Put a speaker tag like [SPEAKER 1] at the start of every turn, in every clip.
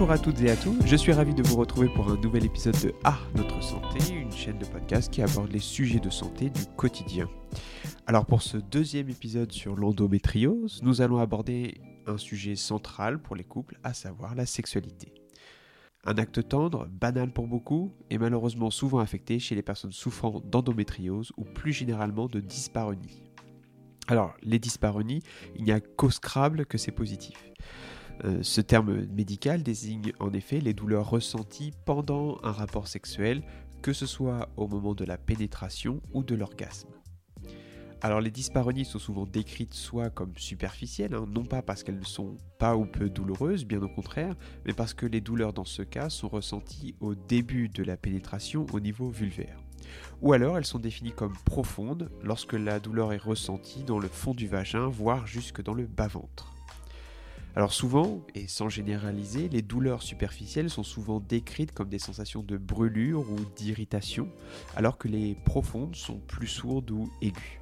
[SPEAKER 1] Bonjour à toutes et à tous, je suis ravi de vous retrouver pour un nouvel épisode de Ah, notre santé, une chaîne de podcast qui aborde les sujets de santé du quotidien. Alors pour ce deuxième épisode sur l'endométriose, nous allons aborder un sujet central pour les couples, à savoir la sexualité. Un acte tendre, banal pour beaucoup, est malheureusement souvent affecté chez les personnes souffrant d'endométriose ou plus généralement de dyspareunie. Alors, les dyspareunies, il n'y a qu'au Scrabble que c'est positif. Euh, ce terme médical désigne en effet les douleurs ressenties pendant un rapport sexuel, que ce soit au moment de la pénétration ou de l'orgasme. Alors les dyspareunies sont souvent décrites soit comme superficielles, hein, non pas parce qu'elles ne sont pas ou peu douloureuses, bien au contraire, mais parce que les douleurs dans ce cas sont ressenties au début de la pénétration au niveau vulvaire. Ou alors elles sont définies comme profondes lorsque la douleur est ressentie dans le fond du vagin, voire jusque dans le bas-ventre. Alors souvent, et sans généraliser, les douleurs superficielles sont souvent décrites comme des sensations de brûlure ou d'irritation, alors que les profondes sont plus sourdes ou aiguës.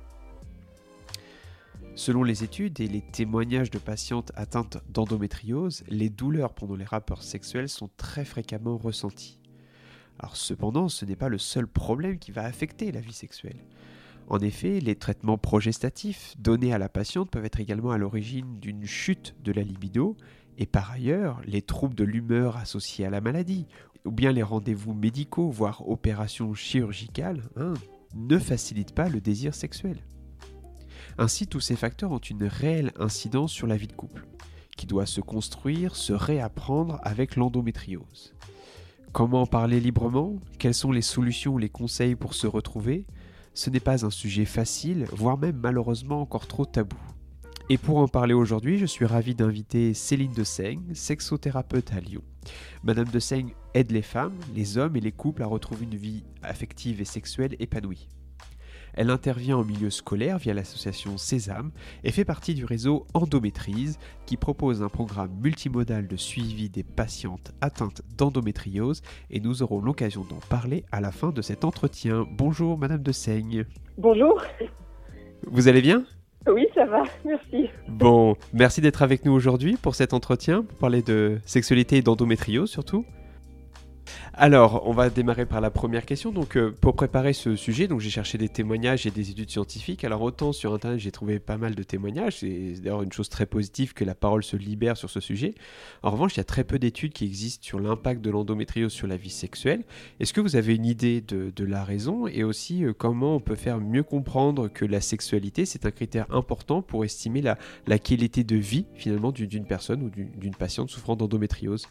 [SPEAKER 1] Selon les études et les témoignages de patientes atteintes d'endométriose, les douleurs pendant les rapports sexuels sont très fréquemment ressenties. Alors cependant, ce n'est pas le seul problème qui va affecter la vie sexuelle. En effet, les traitements progestatifs donnés à la patiente peuvent être également à l'origine d'une chute de la libido, et par ailleurs, les troubles de l'humeur associés à la maladie, ou bien les rendez-vous médicaux, voire opérations chirurgicales, hein, ne facilitent pas le désir sexuel. Ainsi, tous ces facteurs ont une réelle incidence sur la vie de couple, qui doit se construire, se réapprendre avec l'endométriose. Comment en parler librement? Quelles sont les solutions ou les conseils pour se retrouver? Ce n'est pas un sujet facile, voire même malheureusement encore trop tabou. Et pour en parler aujourd'hui, je suis ravi d'inviter Céline de Seigne, sexothérapeute à Lyon. Madame de Seigne aide les femmes, les hommes et les couples à retrouver une vie affective et sexuelle épanouie. Elle intervient au milieu scolaire via l'association Sésame et fait partie du réseau Endométrise qui propose un programme multimodal de suivi des patientes atteintes d'endométriose et nous aurons l'occasion d'en parler à la fin de cet entretien. Bonjour Madame de Seigne.
[SPEAKER 2] Bonjour.
[SPEAKER 1] Vous allez bien?
[SPEAKER 2] Oui, ça va, merci.
[SPEAKER 1] Bon, merci d'être avec nous aujourd'hui pour cet entretien, pour parler de sexualité et d'endométriose surtout. Alors, on va démarrer par la première question. Donc, euh, pour préparer ce sujet, j'ai cherché des témoignages et des études scientifiques. Alors, autant sur Internet, j'ai trouvé pas mal de témoignages. C'est d'ailleurs une chose très positive que la parole se libère sur ce sujet. En revanche, il y a très peu d'études qui existent sur l'impact de l'endométriose sur la vie sexuelle. Est-ce que vous avez une idée de, la raison et aussi euh, comment on peut faire mieux comprendre que la sexualité, c'est un critère important pour estimer la qualité de vie finalement d'une personne ou d'une patiente souffrant d'endométriose?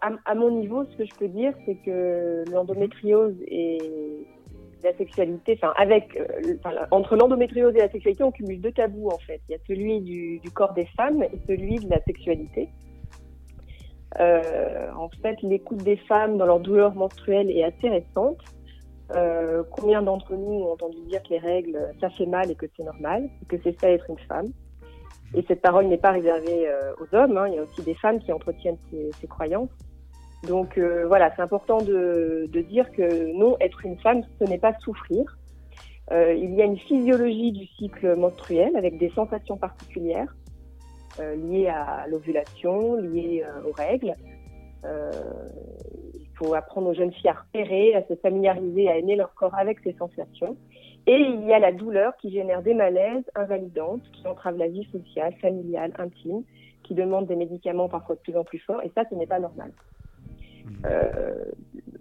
[SPEAKER 2] À, mon niveau, ce que je peux dire, c'est que l'endométriose et la sexualité, enfin, avec, euh, entre l'endométriose et la sexualité, on cumule deux tabous en fait. Il y a celui du, corps des femmes et celui de la sexualité. Euh, en fait, l'écoute des femmes dans leur douleur menstruelle est assez récente. Euh, combien d'entre nous ont entendu dire que les règles, ça fait mal et que c'est normal, que c'est ça être une femme? Et cette parole n'est pas réservée euh, aux hommes, hein. il y a aussi des femmes qui entretiennent ces, croyances. Donc euh, voilà, c'est important de, dire que non, être une femme, ce n'est pas souffrir. Euh, il y a une physiologie du cycle menstruel avec des sensations particulières liées à l'ovulation, liées aux règles. il faut apprendre aux jeunes filles à repérer, à se familiariser, à aimer leur corps avec ces sensations. Et il y a la douleur qui génère des malaises invalidantes, qui entravent la vie sociale, familiale, intime, qui demandent des médicaments parfois de plus en plus forts. Et ça, ce n'est pas normal. Mmh. Euh,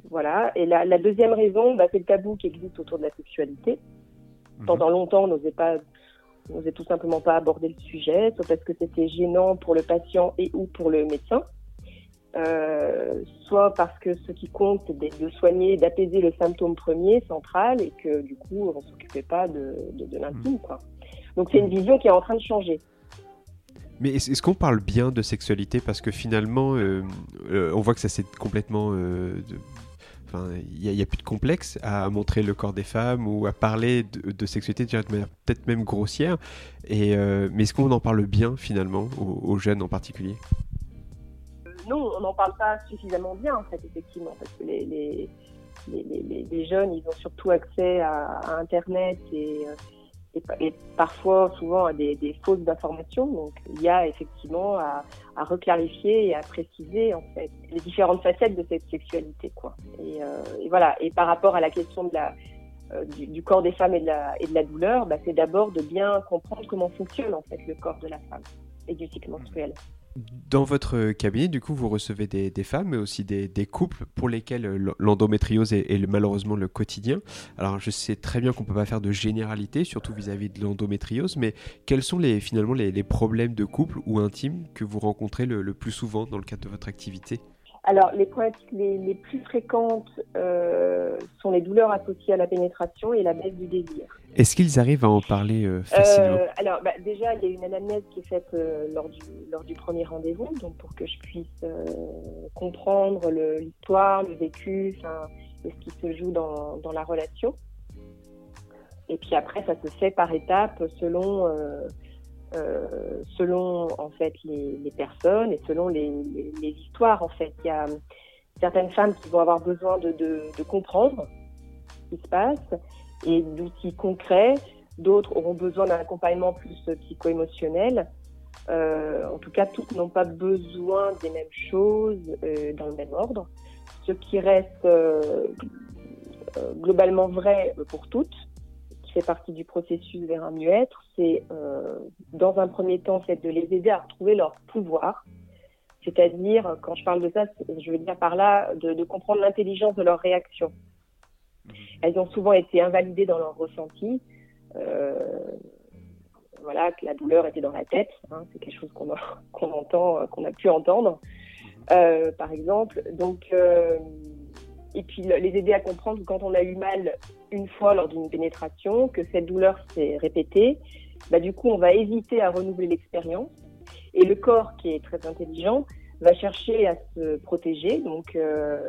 [SPEAKER 2] voilà. Et la, la deuxième raison, bah, c'est le tabou qui existe autour de la sexualité. Mmh. Pendant longtemps, on n'osait pas, on n'osait tout simplement pas aborder le sujet, soit parce que c'était gênant pour le patient et ou pour le médecin. Euh, soit parce que ce qui compte, c'est de, soigner, d'apaiser le symptôme premier, central, et que du coup, on ne s'occupait pas de, de, l'intime. Mm. Quoi. Donc c'est une vision qui est en train de changer.
[SPEAKER 1] Mais est-ce qu'on parle bien de sexualité? Parce que finalement, euh, euh, on voit que ça s'est complètement... Enfin, il n'y a, plus de complexe à montrer le corps des femmes ou à parler de, sexualité de manière peut-être même grossière. Et, mais est-ce qu'on en parle bien finalement, aux jeunes en particulier?
[SPEAKER 2] Non, on n'en parle pas suffisamment bien, en fait, effectivement, parce que les, les, les, les jeunes, ils ont surtout accès à, Internet et, et, parfois, souvent, à des, fausses informations. Donc, il y a effectivement à, reclarifier et à préciser en fait les différentes facettes de cette sexualité, quoi. Et, voilà. Et par rapport à la question de la du, corps des femmes et de la, et de la douleur, bah, c'est d'abord de bien comprendre comment fonctionne en fait le corps de la femme et du cycle menstruel.
[SPEAKER 1] Dans votre cabinet, du coup, vous recevez des, femmes, mais aussi des, couples pour lesquels l'endométriose est, malheureusement le quotidien. Alors, je sais très bien qu'on ne peut pas faire de généralité, surtout vis-à-vis de l'endométriose, mais quels sont les, finalement les, problèmes de couple ou intimes que vous rencontrez le plus souvent dans le cadre de votre activité?
[SPEAKER 2] Alors, les problématiques les, plus fréquentes euh, sont les douleurs associées à la pénétration et la baisse du désir.
[SPEAKER 1] Est-ce qu'ils arrivent à en parler euh, facilement euh,
[SPEAKER 2] Alors, bah, déjà, il y a une anamnèse qui est faite lors, du, lors du premier rendez-vous, donc pour que je puisse comprendre l'histoire, le, vécu, ce qui se joue dans, dans, la relation. Et puis après, ça se fait par étapes selon euh, selon en fait les, personnes et selon les, les, histoires en fait. Il y a certaines femmes qui vont avoir besoin de, de comprendre ce qui se passe et d'outils concrets. D'autres auront besoin d'un accompagnement plus psycho-émotionnel. Euh, en tout cas, toutes n'ont pas besoin des mêmes choses euh, dans le même ordre. Ce qui reste euh, euh globalement vrai pour toutes, fait partie du processus vers un mieux-être, c'est euh, dans un premier temps fait de les aider à retrouver leur pouvoir. C'est-à-dire, quand je parle de ça, je veux dire par là de, comprendre l'intelligence de leurs réactions. Elles ont souvent été invalidées dans leur ressenti. Euh, voilà, que la douleur était dans la tête. Hein, c'est quelque chose qu'on entend, qu'on a pu entendre, euh, par exemple. Donc, euh, et puis les aider à comprendre que quand on a eu mal une fois lors d'une pénétration, que cette douleur s'est répétée, bah, du coup, on va hésiter à renouveler l'expérience. Et le corps, qui est très intelligent, va chercher à se protéger. Donc, euh,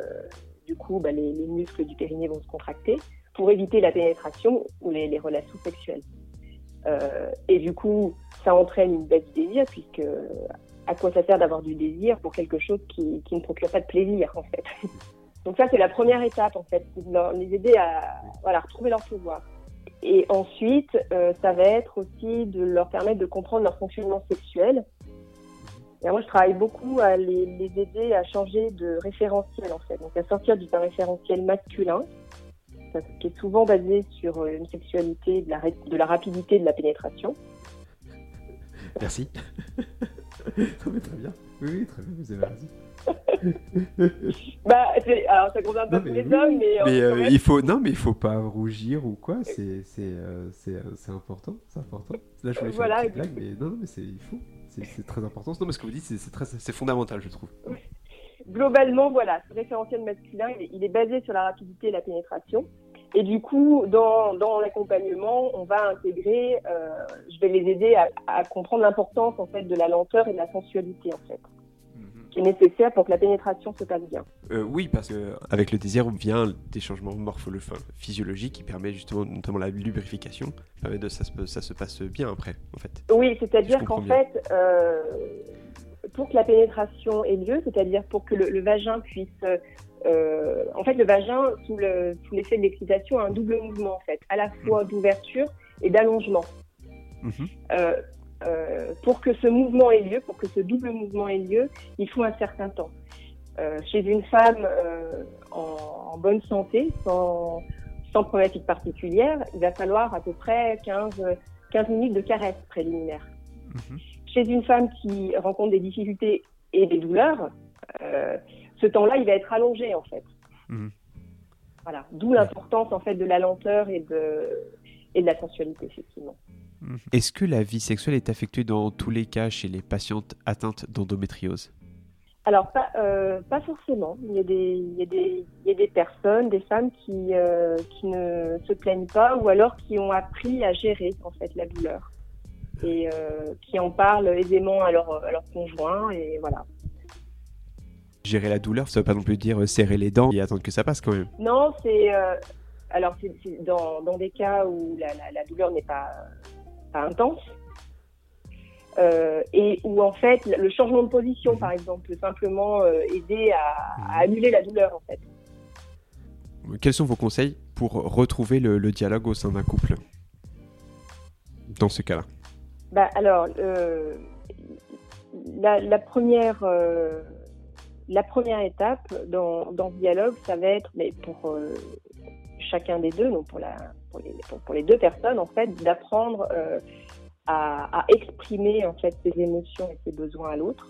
[SPEAKER 2] du coup, bah, les, muscles du périnée vont se contracter pour éviter la pénétration ou les, relations sexuelles. Euh, et du coup, ça entraîne une baisse du désir, puisque à quoi ça sert d'avoir du désir pour quelque chose qui, ne procure pas de plaisir, en fait? Donc ça, c'est la première étape, en fait, les aider à retrouver leur pouvoir. Et ensuite, euh, ça va être aussi de leur permettre de comprendre leur fonctionnement sexuel. Et moi, je travaille beaucoup à les, aider à changer de référentiel, en fait. Donc, à sortir d'un référentiel masculin, qui est souvent basé sur une sexualité de la, de la rapidité de la pénétration.
[SPEAKER 1] Merci. très bien. Oui, oui, très bien, vous avez raison.
[SPEAKER 2] bah, alors ça concerne pas tous les hommes, mais,
[SPEAKER 1] mais euh, il faut non, mais il faut pas rougir ou quoi. C'est c'est euh, euh, c'est important, c'est important. Là, je voulais faire une blague, mais non, non mais c'est il faut, c'est très important. Non, mais ce que vous dites, c'est fondamental, je trouve.
[SPEAKER 2] Globalement, voilà, ce référentiel masculin, il est, basé sur la rapidité et la pénétration. Et du coup, dans, l'accompagnement, on va intégrer, je vais les aider à, à comprendre l'importance en fait de la lenteur et de la sensualité en fait qui est nécessaire pour que la pénétration se passe bien.
[SPEAKER 1] Euh, oui, parce qu'avec le désir vient des changements morphologiques, physiologiques qui permettent justement, notamment la lubrification, permet de ça, ça se passe bien après, en fait.
[SPEAKER 2] Oui, c'est-à-dire qu'en fait, euh, pour que la pénétration ait lieu, c'est-à-dire pour que le, vagin puisse euh, en fait, le vagin, sous l'effet de l'excitation, a un double mouvement, en fait, à la fois d'ouverture et d'allongement. Mmh. Euh, pour que ce mouvement ait lieu, pour que ce double mouvement ait lieu, il faut un certain temps. Euh, chez une femme euh, en, en, bonne santé, sans, sans problématique particulière, il va falloir à peu près 15, 15 minutes de caresse préliminaire. Mhm. Chez une femme qui rencontre des difficultés et des douleurs, euh, ce temps-là, il va être allongé en fait. Mhm. Voilà, d'où l'importance en fait de la lenteur et de, et de la sensualité effectivement.
[SPEAKER 1] Mhm. Est-ce que la vie sexuelle est affectée dans tous les cas chez les patientes atteintes d'endométriose?
[SPEAKER 2] Alors, pas, euh, pas forcément. Il y, a des, il, y a des, il y, a des, personnes, des femmes qui, euh, qui ne se plaignent pas ou alors qui ont appris à gérer en fait la douleur et euh, qui en parlent aisément à leur, à leur conjoint et voilà.
[SPEAKER 1] Gérer la douleur, ça veut pas non plus dire serrer les dents et attendre que ça passe quand même.
[SPEAKER 2] Non, c'est alors c'est dans, dans, des cas où la, la, la douleur n'est pas pas intense. Euh, et où en fait le changement de position, par exemple, peut simplement euh, aider à, annuler la douleur en fait.
[SPEAKER 1] Quels sont vos conseils pour retrouver le, dialogue au sein d'un couple dans ce cas-là?
[SPEAKER 2] Bah, Alors, la, première, la première étape dans, dans, ce dialogue, ça va être, mais pour chacun des deux, donc pour, la, pour, les, deux personnes, en fait, d'apprendre à, à, exprimer en fait ses émotions et ses besoins à l'autre.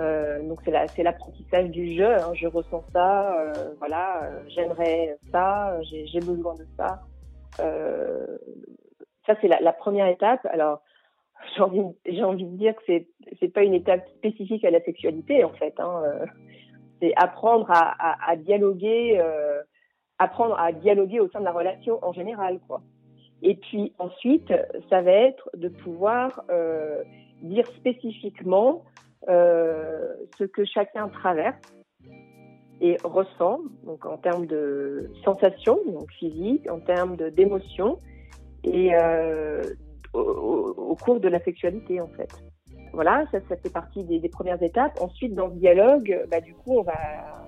[SPEAKER 2] Euh, donc c'est l'apprentissage du jeu. Hein. Je ressens ça, euh, voilà, euh, j'aimerais ça, j'ai besoin de ça. Euh, ça c'est la, la, première étape. Alors j'ai envie, envie de dire que c'est c'est pas une étape spécifique à la sexualité en fait. Hein. Euh, c'est apprendre à dialoguer, apprendre à dialoguer au sein de la relation en général, quoi. Et puis ensuite, ça va être de pouvoir dire spécifiquement euh, ce que chacun traverse et ressent, donc en termes de sensations, donc physiques, en termes d'émotions, et euh, au, cours de la sexualité en fait. Voilà, ça, ça fait partie des, des, premières étapes. Ensuite, dans le dialogue, bah, du coup, on va,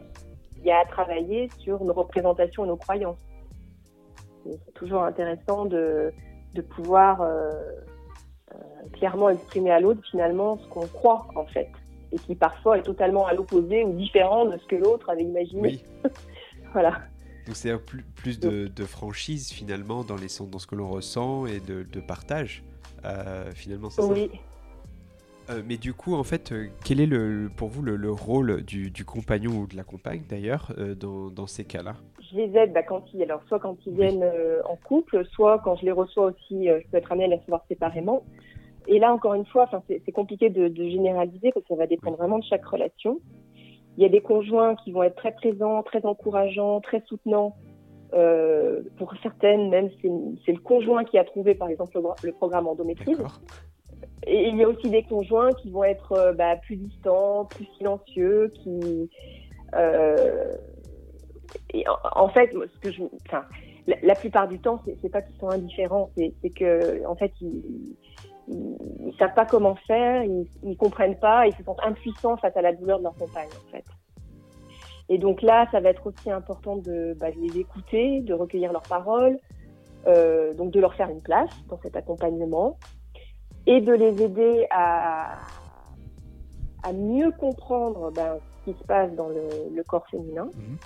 [SPEAKER 2] il y a à travailler sur nos représentations et nos croyances. C'est toujours intéressant de, de pouvoir euh, euh, clairement exprimer à l'autre finalement ce qu'on croit en fait et qui parfois est totalement à l'opposé ou différent de ce que l'autre avait imaginé. Oui. voilà.
[SPEAKER 1] Donc c'est plus, plus de, de, franchise finalement dans, les, dans ce que l'on ressent et de, de partage. Euh, finalement, c'est
[SPEAKER 2] oui.
[SPEAKER 1] ça. Euh, mais du coup, en fait, quel est le, pour vous le, le rôle du, du, compagnon ou de la compagne d'ailleurs dans, dans, ces cas-là?
[SPEAKER 2] Je les aide bah, quand ils, alors soit quand ils viennent en couple, soit quand je les reçois aussi, je peux être amenée à les recevoir séparément. Et là, encore une fois, c'est compliqué de, de, généraliser parce que ça va dépendre vraiment de chaque relation. Il y a des conjoints qui vont être très présents, très encourageants, très soutenants. Euh, pour certaines, même, c'est le conjoint qui a trouvé, par exemple, le, le programme endométrise. Et il y a aussi des conjoints qui vont être euh, bah, plus distants, plus silencieux, qui... Euh, en, fait, la, plupart du temps, c'est pas qu'ils sont indifférents, c'est que en fait, ils, savent pas comment faire, ils, ils comprennent pas, ils se sentent impuissants face à la douleur de leur compagne en fait. Et donc là, ça va être aussi important de, bah, les écouter, de recueillir leurs paroles, euh, donc de leur faire une place dans cet accompagnement et de les aider à, à mieux comprendre ben, ce qui se passe dans le, le corps féminin. Mmh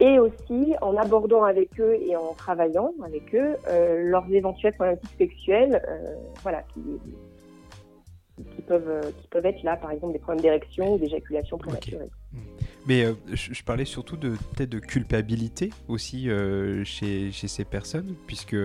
[SPEAKER 2] et aussi en abordant avec eux et en travaillant avec eux euh, leurs éventuels problématiques sexuelles, euh, voilà, qui, qui peuvent qui peuvent être là, par exemple des problèmes d'érection ou d'éjaculation prématurée.
[SPEAKER 1] Mmh. Mais euh, je, je, parlais surtout de peut-être de culpabilité aussi chez, chez, ces personnes, puisque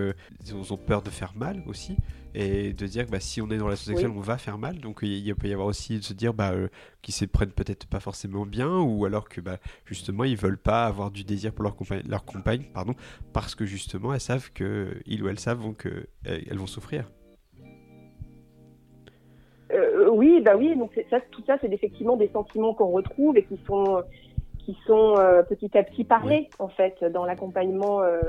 [SPEAKER 1] ils ont peur de faire mal aussi et de dire que bah, si on est dans la sexuelle, on va faire mal. Donc il, peut y avoir aussi de se dire bah, euh, qu'ils se prennent peut-être pas forcément bien, ou alors que bah, justement ils veulent pas avoir du désir pour leur compagne, leur compagne pardon, parce que justement elles savent que ils ou elles savent que elles vont souffrir.
[SPEAKER 2] Euh, oui, bah oui. Donc ça, tout ça, c'est effectivement des sentiments qu'on retrouve et qui sont qui sont euh, petit à petit parlés en fait dans l'accompagnement euh,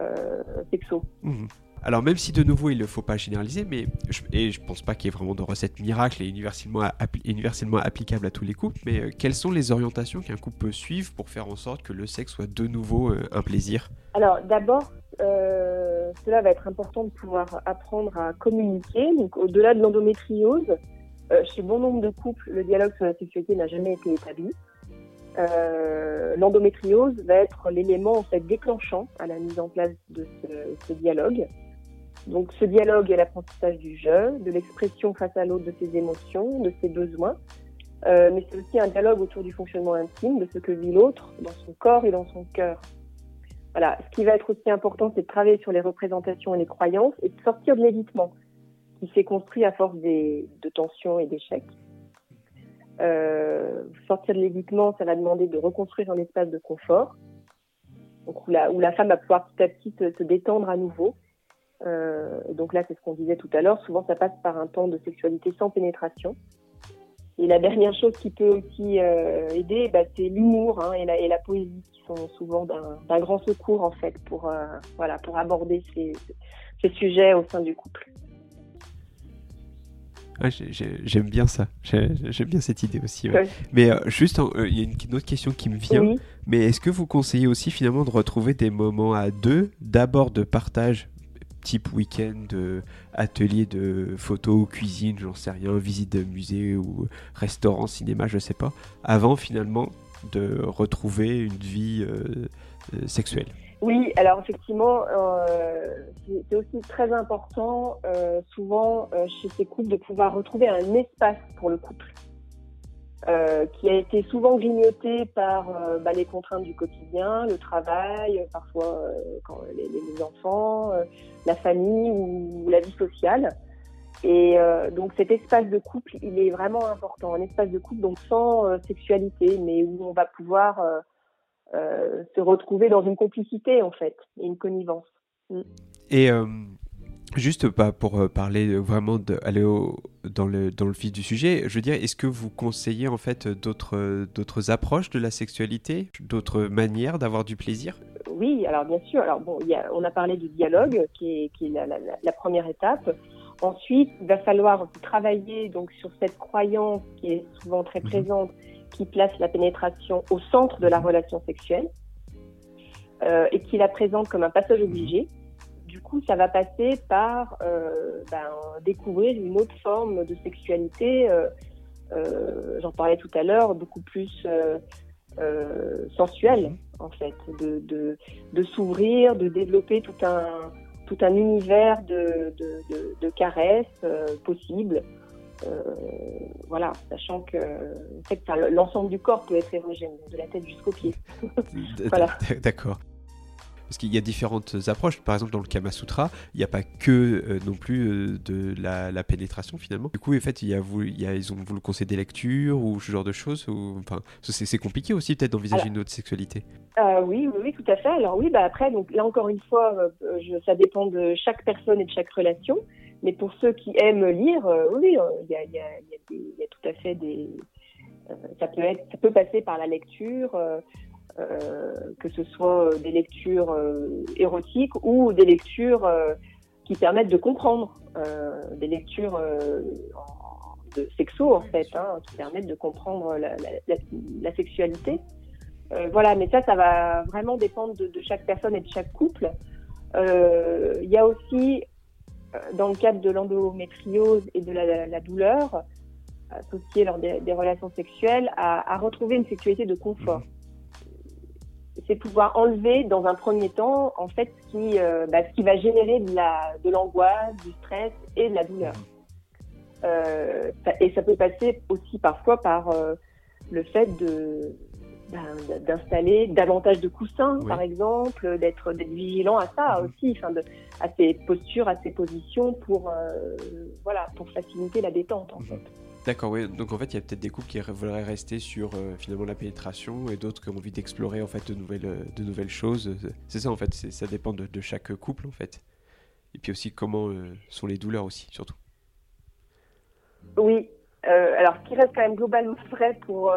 [SPEAKER 2] euh sexo.
[SPEAKER 1] Mmh. Alors même si de nouveau il ne faut pas généraliser, mais je, et je pense pas qu'il y ait vraiment de recette miracle et universellement, universellement applicable à tous les couples, mais euh, quelles sont les orientations qu'un couple peut suivre pour faire en sorte que le sexe soit de nouveau euh, un plaisir?
[SPEAKER 2] Alors d'abord, euh, cela va être important de pouvoir apprendre à communiquer. Donc au-delà de l'endométriose, chez bon nombre de couples, le dialogue sur la sexualité n'a jamais été établi. L'endométriose va être l'élément en fait déclenchant à la mise en place de ce dialogue. Donc ce dialogue est l'apprentissage du jeu, de l'expression face à l'autre de ses émotions, de ses besoins, euh, mais c'est aussi un dialogue autour du fonctionnement intime, de ce que vit l'autre dans son corps et dans son cœur. Voilà, ce qui va être aussi important, c'est de travailler sur les représentations et les croyances et de sortir de l'évitement qui s'est construit à force des, de tensions et d'échecs. Euh, sortir de l'évitement, ça va demander de reconstruire un espace de confort, donc où, la, où la femme va pouvoir petit à petit se, se détendre à nouveau euh, donc là, c'est ce qu'on disait tout à l'heure. Souvent, ça passe par un temps de sexualité sans pénétration. Et la dernière chose qui peut aussi euh, aider, bah, c'est l'humour hein, et, la, et, la, poésie, qui sont souvent d'un grand secours en fait pour euh, voilà pour aborder ces, ces, sujets au sein du couple.
[SPEAKER 1] Ouais, J'aime bien ça. J'aime bien cette idée aussi. Ouais. Ouais. Mais euh, juste, il y a une, une, autre question qui me vient. Oui. Mais est-ce que vous conseillez aussi finalement de retrouver des moments à deux, d'abord de partage type week-end, atelier de photo, cuisine, j'en sais rien, visite de musée ou restaurant, cinéma, je sais pas, avant finalement de retrouver une vie sexuelle.
[SPEAKER 2] Oui, alors effectivement, c'est aussi très important souvent chez ces couples de pouvoir retrouver un espace pour le couple. Euh, qui a été souvent grignoté par euh, bah, les contraintes du quotidien, le travail, parfois euh, quand les, enfants, la famille ou, la vie sociale. Et donc cet espace de couple, il est vraiment important, un espace de couple donc sans sexualité, mais où on va pouvoir se retrouver dans une complicité en fait, et une connivence.
[SPEAKER 1] Et Juste pas pour euh, parler vraiment d'aller dans le dans le fil du sujet, je veux dire, est-ce que vous conseillez en fait d'autres d'autres approches de la sexualité, d'autres manières d'avoir du plaisir?
[SPEAKER 2] Oui, alors bien sûr. Alors bon, on a parlé du dialogue qui est, qui est la, la, première étape. Ensuite, il va falloir travailler donc sur cette croyance qui est souvent très mhm. présente, qui place la pénétration au centre de la relation sexuelle euh, et qui la présente comme un passage obligé du coup, ça va passer par euh, ben, découvrir une autre forme de sexualité. Euh, euh, j'en parlais tout à l'heure, beaucoup plus sensuelle, en fait, de, de, s'ouvrir, de développer tout un, tout un univers de, de, caresses possibles. voilà, sachant que, l'ensemble du corps peut être érogène, de la tête jusqu'aux pieds.
[SPEAKER 1] voilà. D'accord. Parce qu'il y a différentes approches. Par exemple, dans le Kama Sutra, il n'y a pas que euh, non plus euh, de la, pénétration finalement. Du coup, en fait, il y a, il y a, ils ont voulu conseiller des lectures ou ce genre de choses. Ou, enfin, c'est compliqué aussi peut-être d'envisager une autre sexualité.
[SPEAKER 2] Euh, oui, oui, oui, tout à fait. Alors oui, bah après, donc là encore une fois, je, ça dépend de chaque personne et de chaque relation. Mais pour ceux qui aiment lire, oui, il y a, y, a, y a, tout à fait des. ça peut être, ça peut passer par la lecture. Euh, que ce soit des lectures euh, érotiques ou des lectures euh, qui permettent de comprendre, des lectures de sexo en fait, hein, qui permettent de comprendre la, la, la, sexualité. voilà, mais ça, ça va vraiment dépendre de, de chaque personne et de chaque couple. Il y a aussi, dans le cadre de l'endométriose et de la, douleur associée lors des, des relations sexuelles, à, à, retrouver une sexualité de confort. C'est pouvoir enlever dans un premier temps en fait ce qui, euh, bah, ce qui va générer de la de l'angoisse, du stress et de la douleur. Euh, et ça peut passer aussi parfois par euh, le fait de ben, d'installer davantage de coussins, par exemple, d'être vigilant à ça mhm. aussi, enfin de, à ses postures, à ses positions pour voilà pour faciliter la détente en mhm. fait.
[SPEAKER 1] D'accord, oui. Donc en fait, il y a peut-être des couples qui voudraient rester sur euh, finalement la pénétration et d'autres qui ont envie d'explorer en fait de nouvelles, euh, de nouvelles choses. C'est ça en fait, ça dépend de, chaque couple en fait. Et puis aussi comment euh, sont les douleurs aussi, surtout.
[SPEAKER 2] Oui. alors ce qui reste quand même globalement vrai pour,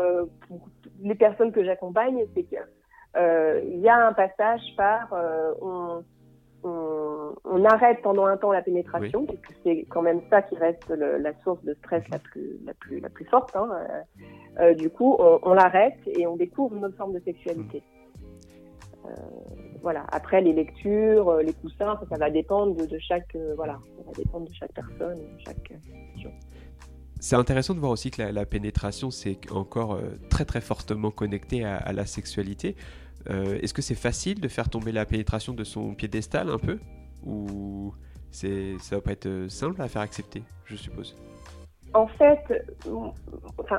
[SPEAKER 2] pour les personnes que j'accompagne, c'est qu'il y a un passage par on, on, arrête pendant un temps la pénétration, parce que c'est quand même ça qui reste la source de stress la plus, la plus, la plus forte. Hein. Euh, euh, du coup, on, l'arrête et on découvre une autre forme de sexualité. Euh, voilà. Après, les lectures, les coussins, ça, va dépendre de, chaque, voilà, ça va dépendre de chaque personne, chaque
[SPEAKER 1] C'est intéressant de voir aussi que la, pénétration, c'est encore très très fortement connecté à la sexualité. Euh, est-ce que c'est facile de faire tomber la pénétration de son piédestal un peu Ou ça va pas être euh, simple à faire accepter, je suppose?
[SPEAKER 2] En fait,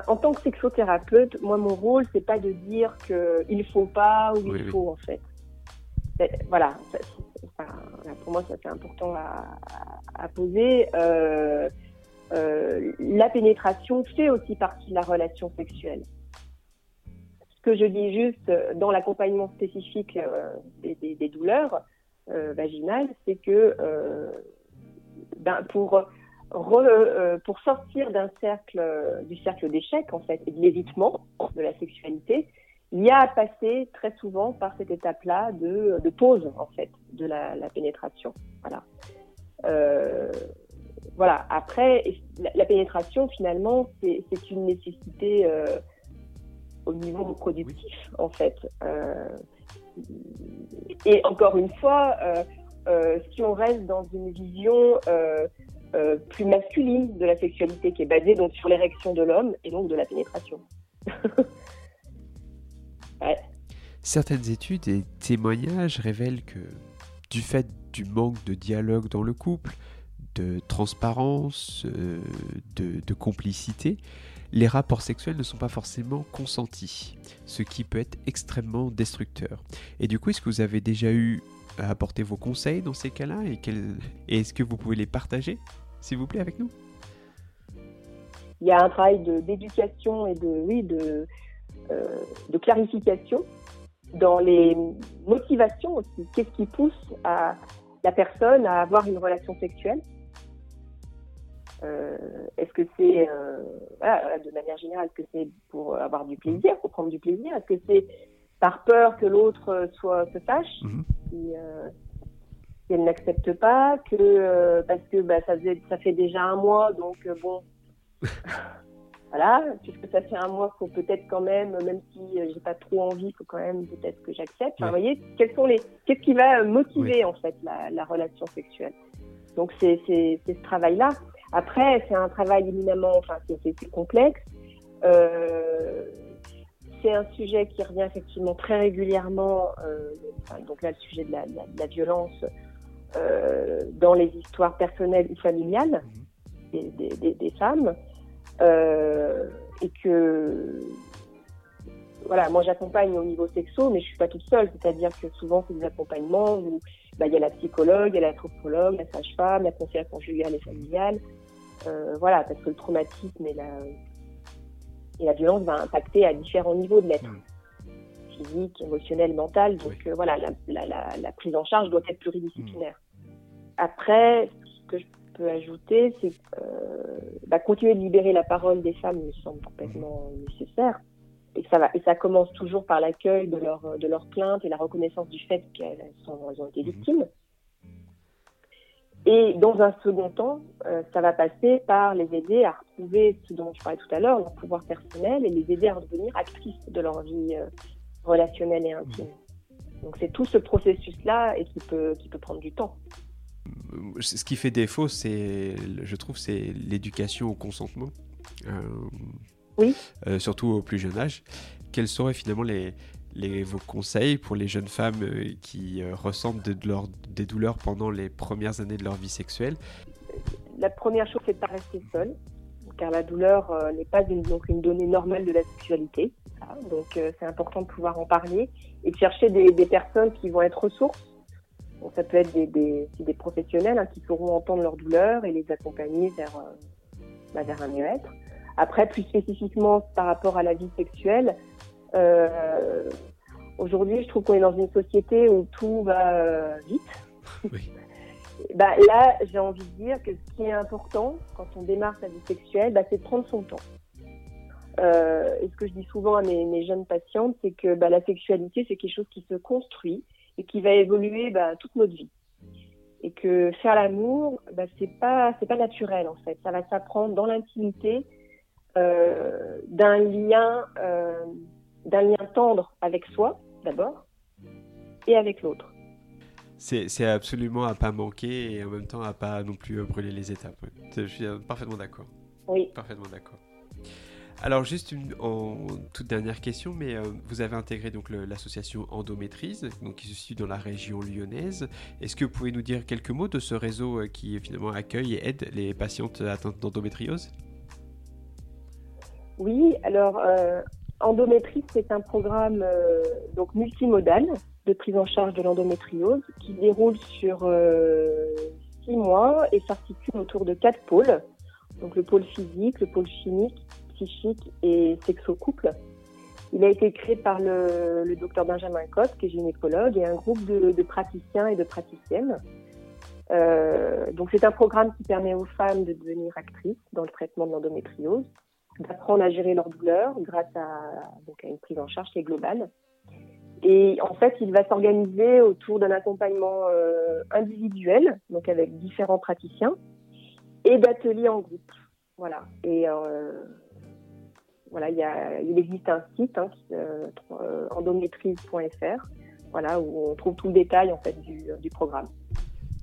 [SPEAKER 2] en tant que sexothérapeute, moi, mon rôle, c'est pas de dire qu'il faut pas ou il faut, en fait. Voilà, pour moi, ça c'est important à, poser. Euh, la pénétration fait aussi partie de la relation sexuelle. Que je dis juste euh, dans l'accompagnement spécifique euh, des, douleurs euh, vaginales, c'est que ben, pour, sortir du cercle d'échec en fait, et de l'évitement de la sexualité, il y a à passer très souvent par cette étape-là de, de, pause en fait de la, pénétration. Voilà. voilà. Après, la, pénétration finalement, c'est une nécessité au niveau productif, en fait. Euh, et encore une fois, euh, si on reste dans une vision plus masculine de la sexualité qui est basée donc sur l'érection de l'homme et donc de la pénétration.
[SPEAKER 1] Certaines études et témoignages révèlent que du fait du manque de dialogue dans le couple, de transparence, euh, de, complicité, les rapports sexuels ne sont pas forcément consentis, ce qui peut être extrêmement destructeur. Et du coup, est-ce que vous avez déjà eu à apporter vos conseils dans ces cas-là et, est-ce que vous pouvez les partager, s'il vous plaît, avec nous?
[SPEAKER 2] Il y a un travail d'éducation et de, oui, euh, de clarification dans les motivations aussi. Qu'est-ce qui pousse à la personne à avoir une relation sexuelle? Est-ce que c'est, euh, voilà, de manière générale, est-ce que c'est pour avoir du plaisir, pour prendre du plaisir? Est-ce que c'est par peur que l'autre soit se fâche? Mhm. si, euh, si, elle n'accepte pas que euh, parce que bah, ça, faisait, ça fait déjà un mois, donc euh, bon. voilà, puisque ça fait un mois, faut peut-être quand même, même si euh, j'ai pas trop envie, faut quand même peut-être que j'accepte. Enfin, vous voyez, quels sont les, qu'est-ce qui va motiver en fait la, la, relation sexuelle? Donc c'est c'est ce travail-là. Après, c'est un travail éminemment, enfin c'est complexe. Euh, c'est un sujet qui revient effectivement très régulièrement. Euh, enfin, donc là, le sujet de la, de la violence euh, dans les histoires personnelles ou familiales mhm. des, des, des femmes. Et que voilà, moi j'accompagne au niveau sexo, mais je suis pas toute seule. C'est-à-dire que souvent c'est des accompagnements où bah, il y a la psychologue, il y a l'anthropologue, la sage-femme, la conseillère conjugale et familiale. Euh, voilà, parce que le traumatisme et la, et la violence va impacter à différents niveaux de l'être. Physique, émotionnel, mental. Donc euh, voilà, la, la, la, la, prise en charge doit être pluridisciplinaire. Après, ce que je peux ajouter, c'est euh, bah, continuer de libérer la parole des femmes me semble complètement nécessaire. Et ça, va, et ça commence toujours par l'accueil de leur, de leur plainte et la reconnaissance du fait qu'elles ont été mhm. victimes. Et dans un second temps, euh, ça va passer par les aider à retrouver ce dont je parlais tout à l'heure, leur pouvoir personnel, et les aider à redevenir actrices de leur vie euh, relationnelle et intime. Donc c'est tout ce processus-là et qui peut, qui peut prendre du temps
[SPEAKER 1] ce qui fait défaut, c'est, je trouve, c'est l'éducation au consentement. Euh,
[SPEAKER 2] oui.
[SPEAKER 1] Surtout au plus jeune âge. Quels seraient finalement les, les, vos conseils pour les jeunes femmes euh, qui ressentent de, des douleurs pendant les premières années de leur vie sexuelle?
[SPEAKER 2] La première chose, c'est de ne pas rester seule, car la douleur n'est pas une, donc une donnée normale de la sexualité. Donc c'est important de pouvoir en parler et de chercher des, personnes qui vont être ressources ça peut être des, des, professionnels hein, qui sauront entendre leur douleur et les accompagner vers, euh, bah, vers un mieux-être. Après, plus spécifiquement par rapport à la vie sexuelle, euh, aujourd'hui, je trouve qu'on est dans une société où tout va euh, vite. Oui. bah, là, j'ai envie de dire que ce qui est important quand on démarre sa vie sexuelle, bah, c'est de prendre son temps. Euh, et ce que je dis souvent à mes, mes jeunes patientes, c'est que bah, la sexualité, c'est quelque chose qui se construit et qui va évoluer bah, toute notre vie. Et que faire l'amour, bah, c'est pas c'est pas naturel en fait. Ça va s'apprendre dans l'intimité euh, d'un lien euh, d'un lien tendre avec soi d'abord et avec l'autre.
[SPEAKER 1] C'est absolument à pas manquer et en même temps à pas non plus brûler les étapes. Je suis parfaitement d'accord.
[SPEAKER 2] Oui.
[SPEAKER 1] Parfaitement d'accord. Alors juste une toute dernière question, mais euh, vous avez intégré donc l'association Endométrise, donc qui se situe dans la région lyonnaise. Est-ce que vous pouvez nous dire quelques mots de ce réseau euh, qui finalement accueille et aide les patientes atteintes d'endométriose?
[SPEAKER 2] Oui, alors euh, Endométrise c'est un programme donc multimodal de prise en charge de l'endométriose qui déroule sur six mois et s'articule autour de quatre pôles. Donc le pôle physique, le pôle chimique, psychique et sexo-couple. Il a été créé par le, docteur Benjamin Coste, qui est gynécologue, et un groupe de, de praticiens et de praticiennes. Euh, donc c'est un programme qui permet aux femmes de devenir actrices dans le traitement de l'endométriose, d'apprendre à gérer leur douleur grâce à, donc à une prise en charge qui est globale. Et en fait, il va s'organiser autour d'un accompagnement euh, individuel, donc avec différents praticiens, et d'ateliers en groupe. Voilà. Et euh, voilà, il, existe un site, hein, euh, endométrise.fr, voilà, où on trouve tout le détail en fait du, du programme.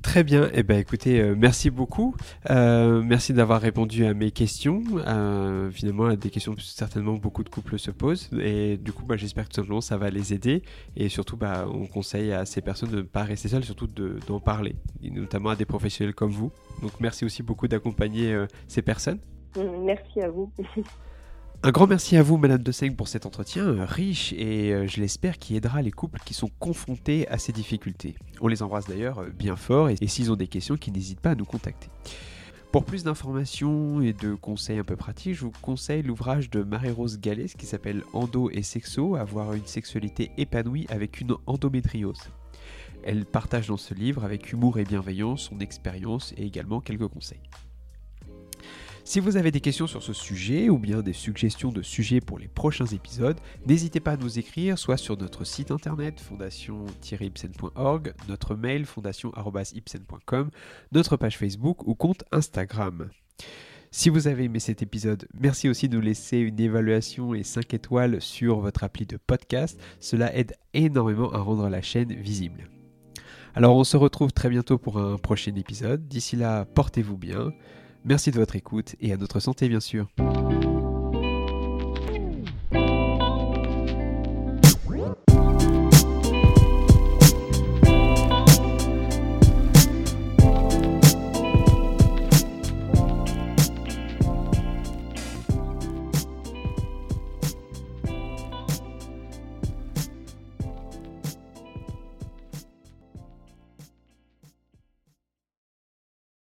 [SPEAKER 1] Très bien, eh ben, écoutez, euh, merci beaucoup. Euh, merci d'avoir répondu à mes questions. Euh, finalement, des questions que certainement beaucoup de couples se posent. Et du coup, bah, j'espère que tout simplement ça va les aider. Et surtout, bah, on conseille à ces personnes de ne pas rester seules, surtout d'en parler, notamment à des professionnels comme vous. Donc merci aussi beaucoup d'accompagner ces personnes.
[SPEAKER 2] Merci à vous.
[SPEAKER 1] Un grand merci à vous, Madame de Seigne, pour cet entretien euh, riche et euh, je l'espère qui aidera les couples qui sont confrontés à ces difficultés. On les embrasse d'ailleurs euh, bien fort et, s'ils ont des questions, qu'ils n'hésitent pas à nous contacter. Pour plus d'informations et de conseils un peu pratiques, je vous conseille l'ouvrage de Marie-Rose Gallès qui s'appelle Endo et Sexo, avoir une sexualité épanouie avec une endométriose. Elle partage dans ce livre avec humour et bienveillance son expérience et également quelques conseils. Si vous avez des questions sur ce sujet ou bien des suggestions de sujets pour les prochains épisodes, n'hésitez pas à nous écrire soit sur notre site internet fondation-ipsen.org, notre mail fondation-ipsen.com, notre page Facebook ou compte Instagram. Si vous avez aimé cet épisode, merci aussi de nous laisser une évaluation et 5 étoiles sur votre appli de podcast. Cela aide énormément à rendre la chaîne visible. Alors on se retrouve très bientôt pour un prochain épisode. D'ici là, portez-vous bien. Merci de votre écoute et à notre santé bien sûr.